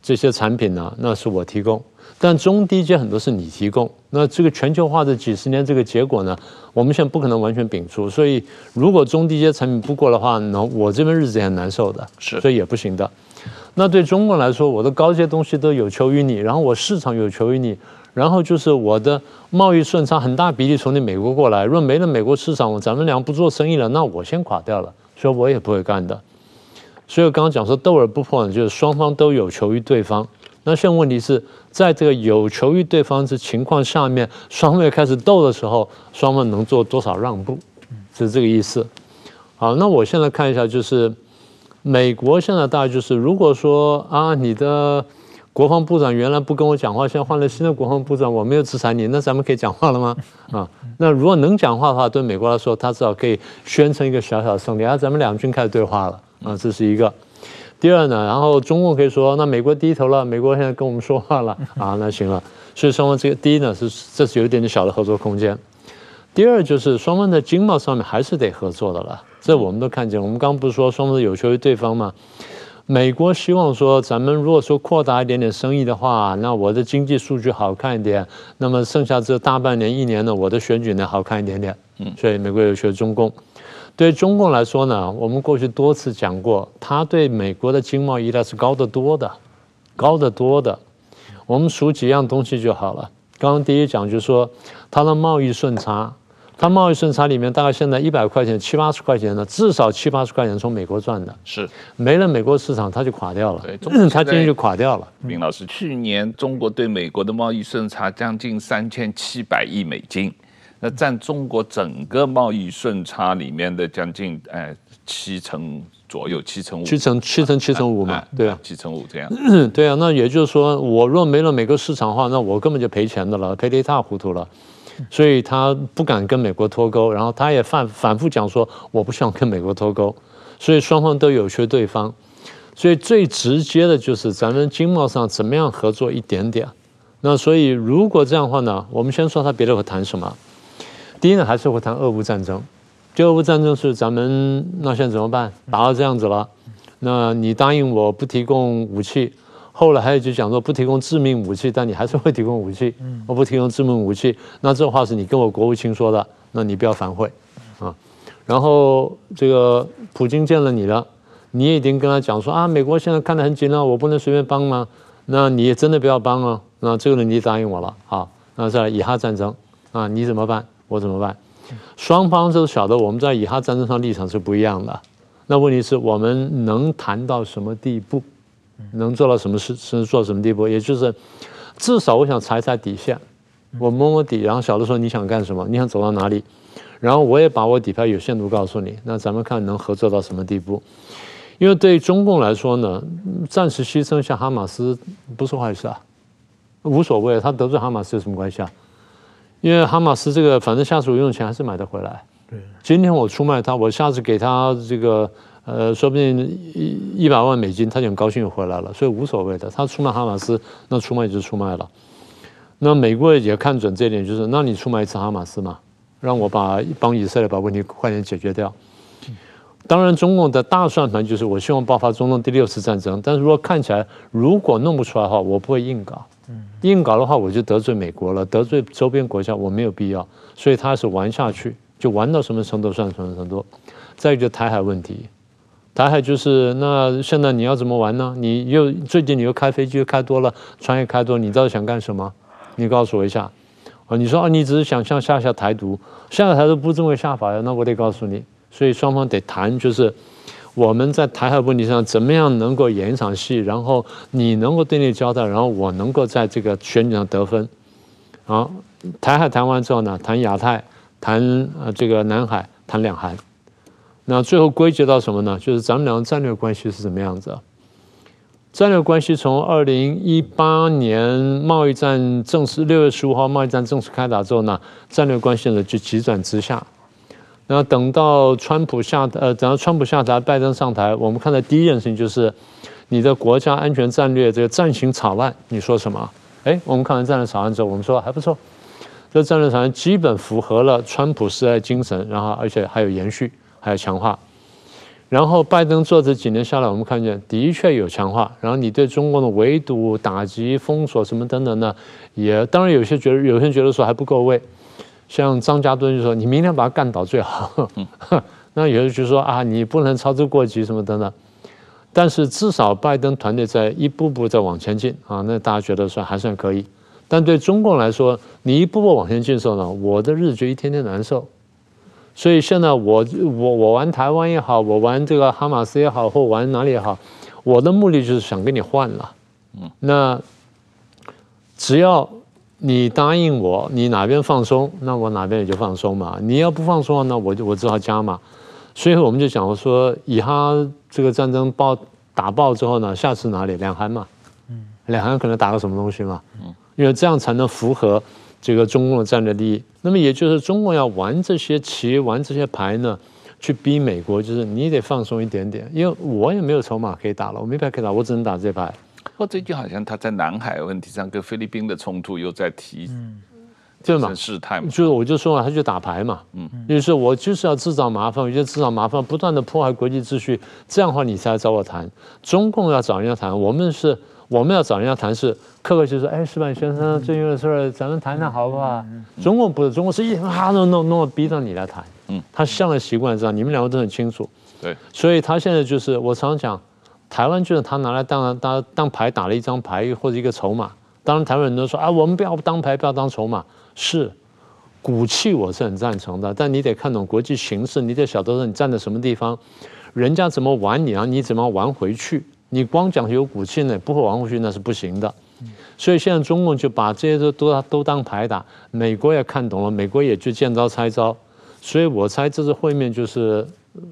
这些产品呢，那是我提供。但中低阶很多是你提供，那这个全球化的几十年这个结果呢，我们现在不可能完全摒除。所以如果中低阶产品不过的话，那我这边日子也很难受的，是，所以也不行的。那对中国来说，我的高阶东西都有求于你，然后我市场有求于你，然后就是我的贸易顺差很大比例从你美国过来，如果没了美国市场，咱们俩不做生意了，那我先垮掉了，所以我也不会干的。所以我刚刚讲说斗而不破呢，就是双方都有求于对方。那现在问题是在这个有求于对方的情况下面，双方开始斗的时候，双方能做多少让步，是这个意思。好，那我现在看一下，就是美国现在大概就是，如果说啊，你的国防部长原来不跟我讲话，现在换了新的国防部长，我没有制裁你，那咱们可以讲话了吗？啊，那如果能讲话的话，对美国来说，他至少可以宣称一个小小的胜利，啊，咱们两军开始对话了，啊，这是一个。第二呢，然后中共可以说，那美国低头了，美国现在跟我们说话了 啊，那行了。所以双方这个第一呢是这是有一点点小的合作空间。第二就是双方在经贸上面还是得合作的了，这我们都看见。我们刚刚不是说双方有求于对方吗？美国希望说咱们如果说扩大一点点生意的话，那我的经济数据好看一点，那么剩下这大半年一年呢，我的选举呢好看一点点。嗯，所以美国有求中共。对中共来说呢，我们过去多次讲过，它对美国的经贸依赖是高得多的，高得多的。我们数几样东西就好了。刚刚第一讲就是说，它的贸易顺差，它贸易顺差里面大概现在一百块钱、七八十块钱的，至少七八十块钱从美国赚的，是没了美国市场，它就垮掉了，对，它经济就垮掉了。明老师，去年中国对美国的贸易顺差将近三千七百亿美金。那占中国整个贸易顺差里面的将近哎七成左右，七成五，七成七成七成五嘛，对啊，七成五这样。对啊，那也就是说，我若没了美国市场的话，那我根本就赔钱的了，赔得一塌糊涂了。所以他不敢跟美国脱钩，然后他也反反复讲说，我不想跟美国脱钩。所以双方都有缺对方，所以最直接的就是咱们经贸上怎么样合作一点点。那所以如果这样的话呢，我们先说他别的会谈什么。第一呢，还是会谈俄乌战争。就俄乌战争是咱们那现在怎么办？打到这样子了，那你答应我不提供武器，后来还有就讲说不提供致命武器，但你还是会提供武器。我不提供致命武器，那这话是你跟我国务卿说的，那你不要反悔啊。然后这个普京见了你了，你也已经跟他讲说啊，美国现在看得很紧了，我不能随便帮吗？那你也真的不要帮啊。那这个人你答应我了，好，那在以哈战争啊，你怎么办？我怎么办？双方都晓得我们在以哈战争上立场是不一样的。那问题是我们能谈到什么地步？能做到什么事？是做到什么地步？也就是至少我想踩踩底线，我摸摸底，然后晓得说你想干什么，你想走到哪里，然后我也把我底牌有限度告诉你。那咱们看能合作到什么地步？因为对于中共来说呢，暂时牺牲一下哈马斯不是坏事啊，无所谓，他得罪哈马斯有什么关系啊？因为哈马斯这个反正下次我用钱还是买得回来。对，今天我出卖他，我下次给他这个。呃，说不定一一百万美金，他就很高兴又回来了，所以无所谓的。他出卖哈马斯，那出卖就出卖了。那美国也看准这一点，就是那你出卖一次哈马斯嘛，让我把帮以色列把问题快点解决掉。当然，中共的大算盘就是我希望爆发中东第六次战争，但是如果看起来如果弄不出来的话，我不会硬搞。硬搞的话，我就得罪美国了，得罪周边国家，我没有必要。所以他是玩下去，就玩到什么程度算什么程度。再一个台海问题。台海就是那现在你要怎么玩呢？你又最近你又开飞机又开多了，船也开多，你到底想干什么？你告诉我一下。啊，你说啊，你只是想像下下台独，下下台独不这么下法呀？那我得告诉你，所以双方得谈，就是我们在台海问题上怎么样能够演一场戏，然后你能够对你交代，然后我能够在这个选举上得分。啊，台海谈完之后呢，谈亚太，谈呃这个南海，谈两韩。那最后归结到什么呢？就是咱们两个战略关系是怎么样子？战略关系从二零一八年贸易战正式六月十五号贸易战正式开打之后呢，战略关系呢就急转直下。然后等到川普下呃，等到川普下台，拜登上台，我们看到第一件事情就是你的国家安全战略这个暂行草案，你说什么？哎，我们看完战略草案之后，我们说还不错，这战略草案基本符合了川普时代精神，然后而且还有延续。还有强化，然后拜登做这几年下来，我们看见的确有强化。然后你对中国的围堵、打击、封锁什么等等呢，也当然有些觉得，有些人觉得说还不够位。像张家敦就说：“你明天把他干倒最好。” 那有人就说：“啊，你不能操之过急什么等等。”但是至少拜登团队在一步步在往前进啊，那大家觉得算还算可以。但对中共来说，你一步步往前进的时候呢，我的日子就一天天难受。所以现在我我我玩台湾也好，我玩这个哈马斯也好，或玩哪里也好，我的目的就是想跟你换了。嗯，那只要你答应我，你哪边放松，那我哪边也就放松嘛。你要不放松，那我就我只好加嘛。所以我们就讲说，以哈这个战争爆打爆之后呢，下次哪里？两韩嘛。嗯，两韩可能打个什么东西嘛。嗯，因为这样才能符合。这个中共的战略利益，那么也就是中共要玩这些棋，玩这些牌呢，去逼美国，就是你得放松一点点，因为我也没有筹码可以打了，我没牌可以打，我只能打这牌。或最近好像他在南海问题上跟菲律宾的冲突又在提，嗯，对嘛？事态嘛，就是我就说了，他就打牌嘛，嗯，就是我就是要制造麻烦，我觉得制造麻烦，不断的破坏国际秩序，这样的话你才来找我谈。中共要找人家谈，我们是。我们要找人家谈是，客客气气说：“哎，石板先生，最近的事儿，咱们谈谈好不好？”中共不是，中共是一啊弄弄弄，逼着你来谈。嗯，他向来习惯这样，你们两个都很清楚。对，所以他现在就是我常讲，台湾就是他拿来当当当牌打了一张牌或者一个筹码。当然，台湾人都说啊，我们不要当牌，不要当筹码。是，骨气我是很赞成的，但你得看懂国际形势，你得晓得说你站在什么地方，人家怎么玩你啊，你怎么玩回去。你光讲有骨气呢，不会玩回去那是不行的。所以现在中共就把这些都都都当牌打，美国也看懂了，美国也就见招拆招。所以我猜这次会面就是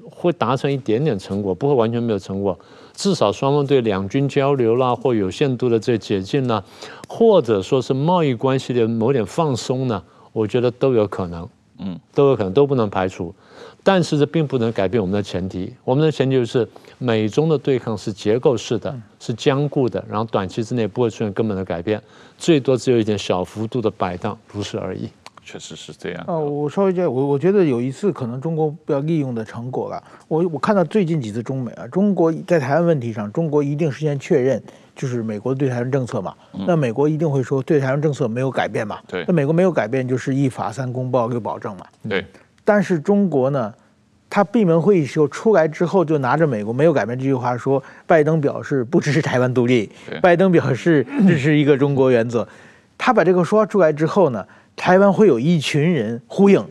会达成一点点成果，不会完全没有成果。至少双方对两军交流啦，或有限度的这解禁啦，或者说是贸易关系的某点放松呢，我觉得都有可能。嗯，都有可能，都不能排除。但是这并不能改变我们的前提，我们的前提就是美中的对抗是结构式的，是僵固的，然后短期之内不会出现根本的改变，最多只有一点小幅度的摆荡，如此而已。确实是这样。哦，我稍微讲，我我觉得有一次可能中国要利用的成果了。我我看到最近几次中美啊，中国在台湾问题上，中国一定事先确认，就是美国对台湾政策嘛。那美国一定会说对台湾政策没有改变嘛？对。那美国没有改变，就是一法三公报六保证嘛。对。但是中国呢，他闭门会议时候出来之后，就拿着美国没有改变这句话说，拜登表示不支持台湾独立，拜登表示支持一个中国原则。他把这个说出来之后呢，台湾会有一群人呼应，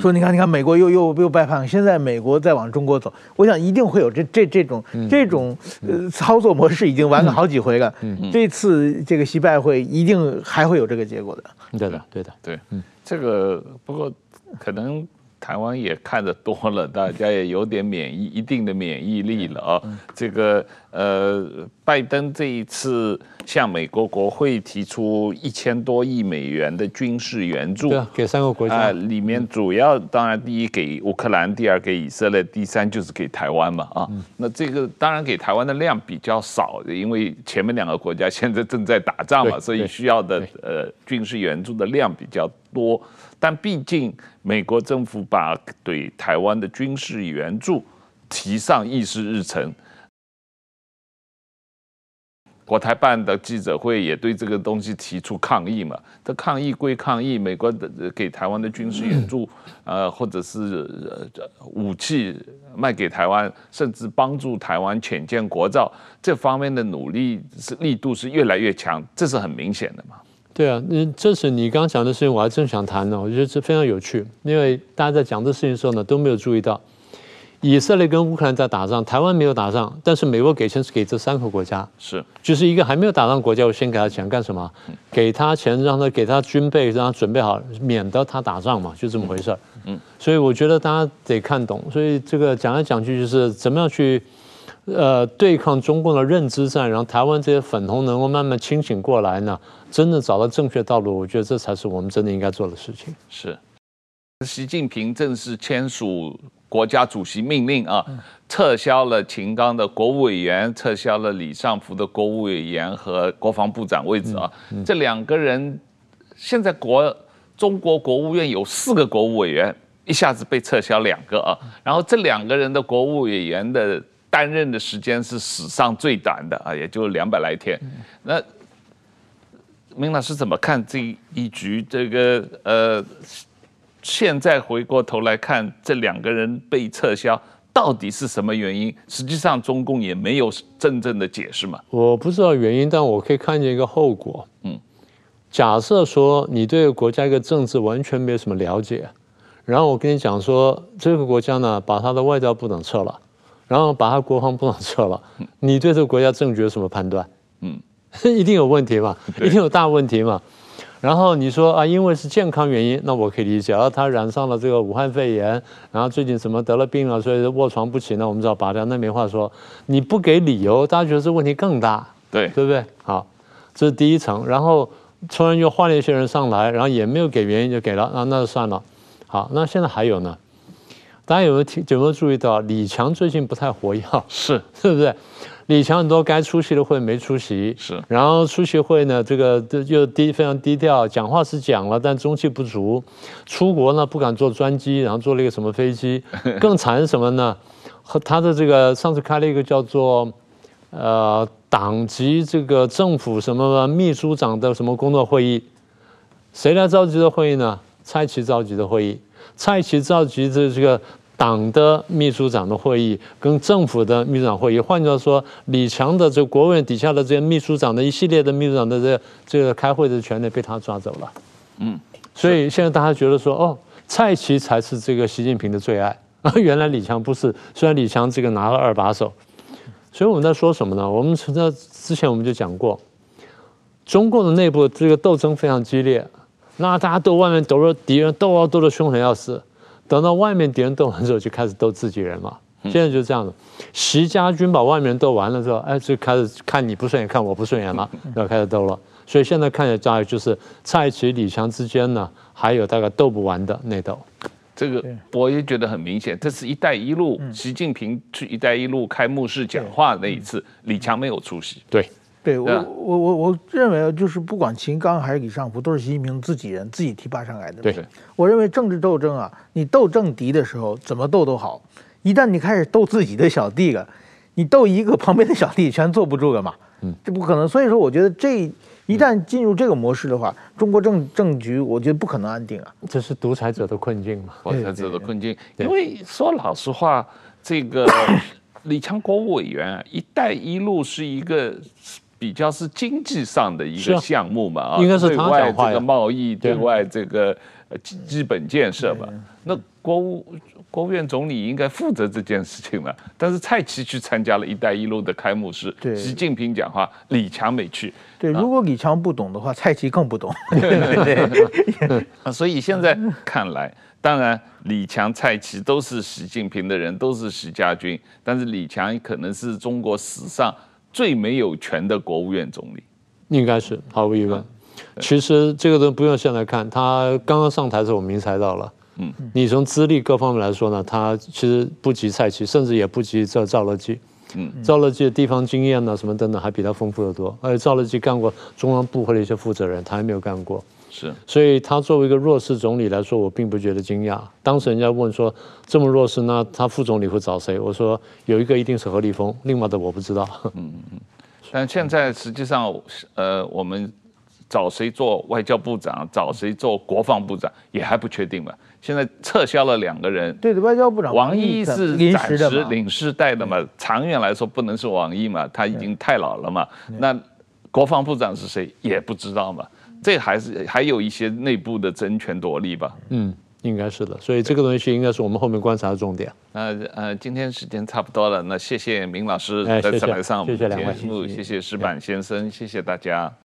说你看你看，美国又又又背叛，现在美国在往中国走。我想一定会有这这这种这种呃操作模式已经玩了好几回了。这次这个习拜会一定还会有这个结果的。对的，对的，对。这个不过可能。台湾也看得多了，大家也有点免疫 一定的免疫力了啊。这个呃，拜登这一次向美国国会提出一千多亿美元的军事援助，对，给三个国家啊，里面主要当然第一给乌克兰，第二给以色列，第三就是给台湾嘛啊。那这个当然给台湾的量比较少，因为前面两个国家现在正在打仗嘛，所以需要的呃军事援助的量比较多。但毕竟美国政府把对台湾的军事援助提上议事日程，国台办的记者会也对这个东西提出抗议嘛。这抗议归抗议，美国的给台湾的军事援助，呃，或者是武器卖给台湾，甚至帮助台湾潜舰国造，这方面的努力是力度是越来越强，这是很明显的嘛。对啊，你这是你刚刚讲的事情，我还正想谈呢。我觉得这非常有趣，因为大家在讲这事情的时候呢，都没有注意到，以色列跟乌克兰在打仗，台湾没有打仗，但是美国给钱是给这三个国家，是，就是一个还没有打仗国家，我先给他钱干什么？给他钱，让他给他军备，让他准备好，免得他打仗嘛，就这么回事儿。嗯，所以我觉得大家得看懂，所以这个讲来讲去就是怎么样去。呃，对抗中共的认知战，然后台湾这些粉红能够慢慢清醒过来呢，真的找到正确道路，我觉得这才是我们真的应该做的事情。是，习近平正式签署国家主席命令啊，撤销了秦刚的国务委员，撤销了李尚福的国务委员和国防部长位置啊。嗯嗯、这两个人现在国中国国务院有四个国务委员，一下子被撤销两个啊，然后这两个人的国务委员的。担任的时间是史上最短的啊，也就两百来天。那明老师怎么看这一局？这个呃，现在回过头来看，这两个人被撤销，到底是什么原因？实际上，中共也没有真正的解释嘛。我不知道原因，但我可以看见一个后果。嗯，假设说你对国家一个政治完全没有什么了解，然后我跟你讲说，这个国家呢，把他的外交部长撤了。然后把他国防部长撤了，你对这个国家政局有什么判断？嗯，一定有问题嘛，一定有大问题嘛。然后你说啊，因为是健康原因，那我可以理解。而他染上了这个武汉肺炎，然后最近怎么得了病了，所以卧床不起，那我们只好拔掉。那没话说，你不给理由，大家觉得这问题更大，对对不对？好，这是第一层。然后突然又换了一些人上来，然后也没有给原因就给了，啊，那就算了。好，那现在还有呢？大家有没有听？有没有注意到李强最近不太活跃？是，是不是？李强很多该出席的会没出席，是。然后出席会呢，这个又低，非常低调，讲话是讲了，但中气不足。出国呢，不敢坐专机，然后坐了一个什么飞机？更惨是什么呢？和他的这个上次开了一个叫做呃党级这个政府什么秘书长的什么工作会议，谁来召集的会议呢？蔡奇召集的会议。蔡奇召集的这个党的秘书长的会议，跟政府的秘书长会议，换句话说，李强的这国务院底下的这些秘书长的一系列的秘书长的这个、这个开会的权利被他抓走了。嗯，所以现在大家觉得说，哦，蔡奇才是这个习近平的最爱，原来李强不是。虽然李强这个拿了二把手，所以我们在说什么呢？我们在之前我们就讲过，中共的内部这个斗争非常激烈。那大家斗外面斗着敌人，斗啊斗的凶狠要死，等到外面敌人斗完之后，就开始斗自己人嘛。现在就是这样的，习家军把外面斗完了之后，哎，就开始看你不顺眼，看我不顺眼了，然后开始斗了。所以现在看起来大概就是蔡奇、李强之间呢，还有大概斗不完的内斗。这个我也觉得很明显，这是一带一路，习近平去一带一路开幕式讲话那一次，李强没有出席。对。对我我我我认为就是不管秦刚还是李尚福，都是习近平自己人自己提拔上来的。对，我认为政治斗争啊，你斗政敌的时候怎么斗都好，一旦你开始斗自己的小弟了，你斗一个旁边的小弟全坐不住了嘛。嗯，这不可能。所以说，我觉得这一旦进入这个模式的话，中国政政局我觉得不可能安定啊。这是独裁者的困境嘛？独裁者的困境。因为说老实话，这个 李强国务委员啊，“一带一路”是一个比较是经济上的一个项目嘛啊，应该是他对外这个贸易，对外这个基基本建设嘛。那国务。国务院总理应该负责这件事情了，但是蔡奇去参加了一带一路的开幕式，对，习近平讲话，李强没去。对，如果李强不懂的话，蔡奇更不懂。对 对对。所以现在看来，当然李强、蔡奇都是习近平的人，都是习家军，但是李强可能是中国史上最没有权的国务院总理，应该是毫无疑问。其实这个都不用现在看，他刚刚上台的时候，我们已经猜到了。嗯，你从资历各方面来说呢，他其实不及蔡奇，甚至也不及这赵乐际。嗯，赵乐际的地方经验呢，什么等等，还比他丰富的多。而且赵乐际干过中央部会的一些负责人，他还没有干过。是，所以他作为一个弱势总理来说，我并不觉得惊讶。当时人家问说这么弱势，那他副总理会找谁？我说有一个一定是何立峰，另外的我不知道。嗯嗯，但现在实际上，呃，我们找谁做外交部长，找谁做国防部长，也还不确定嘛。现在撤销了两个人，对的，外交部长王毅是暂时领事带的嘛，长远来说不能是王毅嘛，他已经太老了嘛。那国防部长是谁也不知道嘛，这还是还有一些内部的争权夺利吧。嗯，应该是的，所以这个东西应该是我们后面观察的重点。那呃，今天时间差不多了，那谢谢明老师再次来上我们节目，谢谢石板先生，谢谢大家。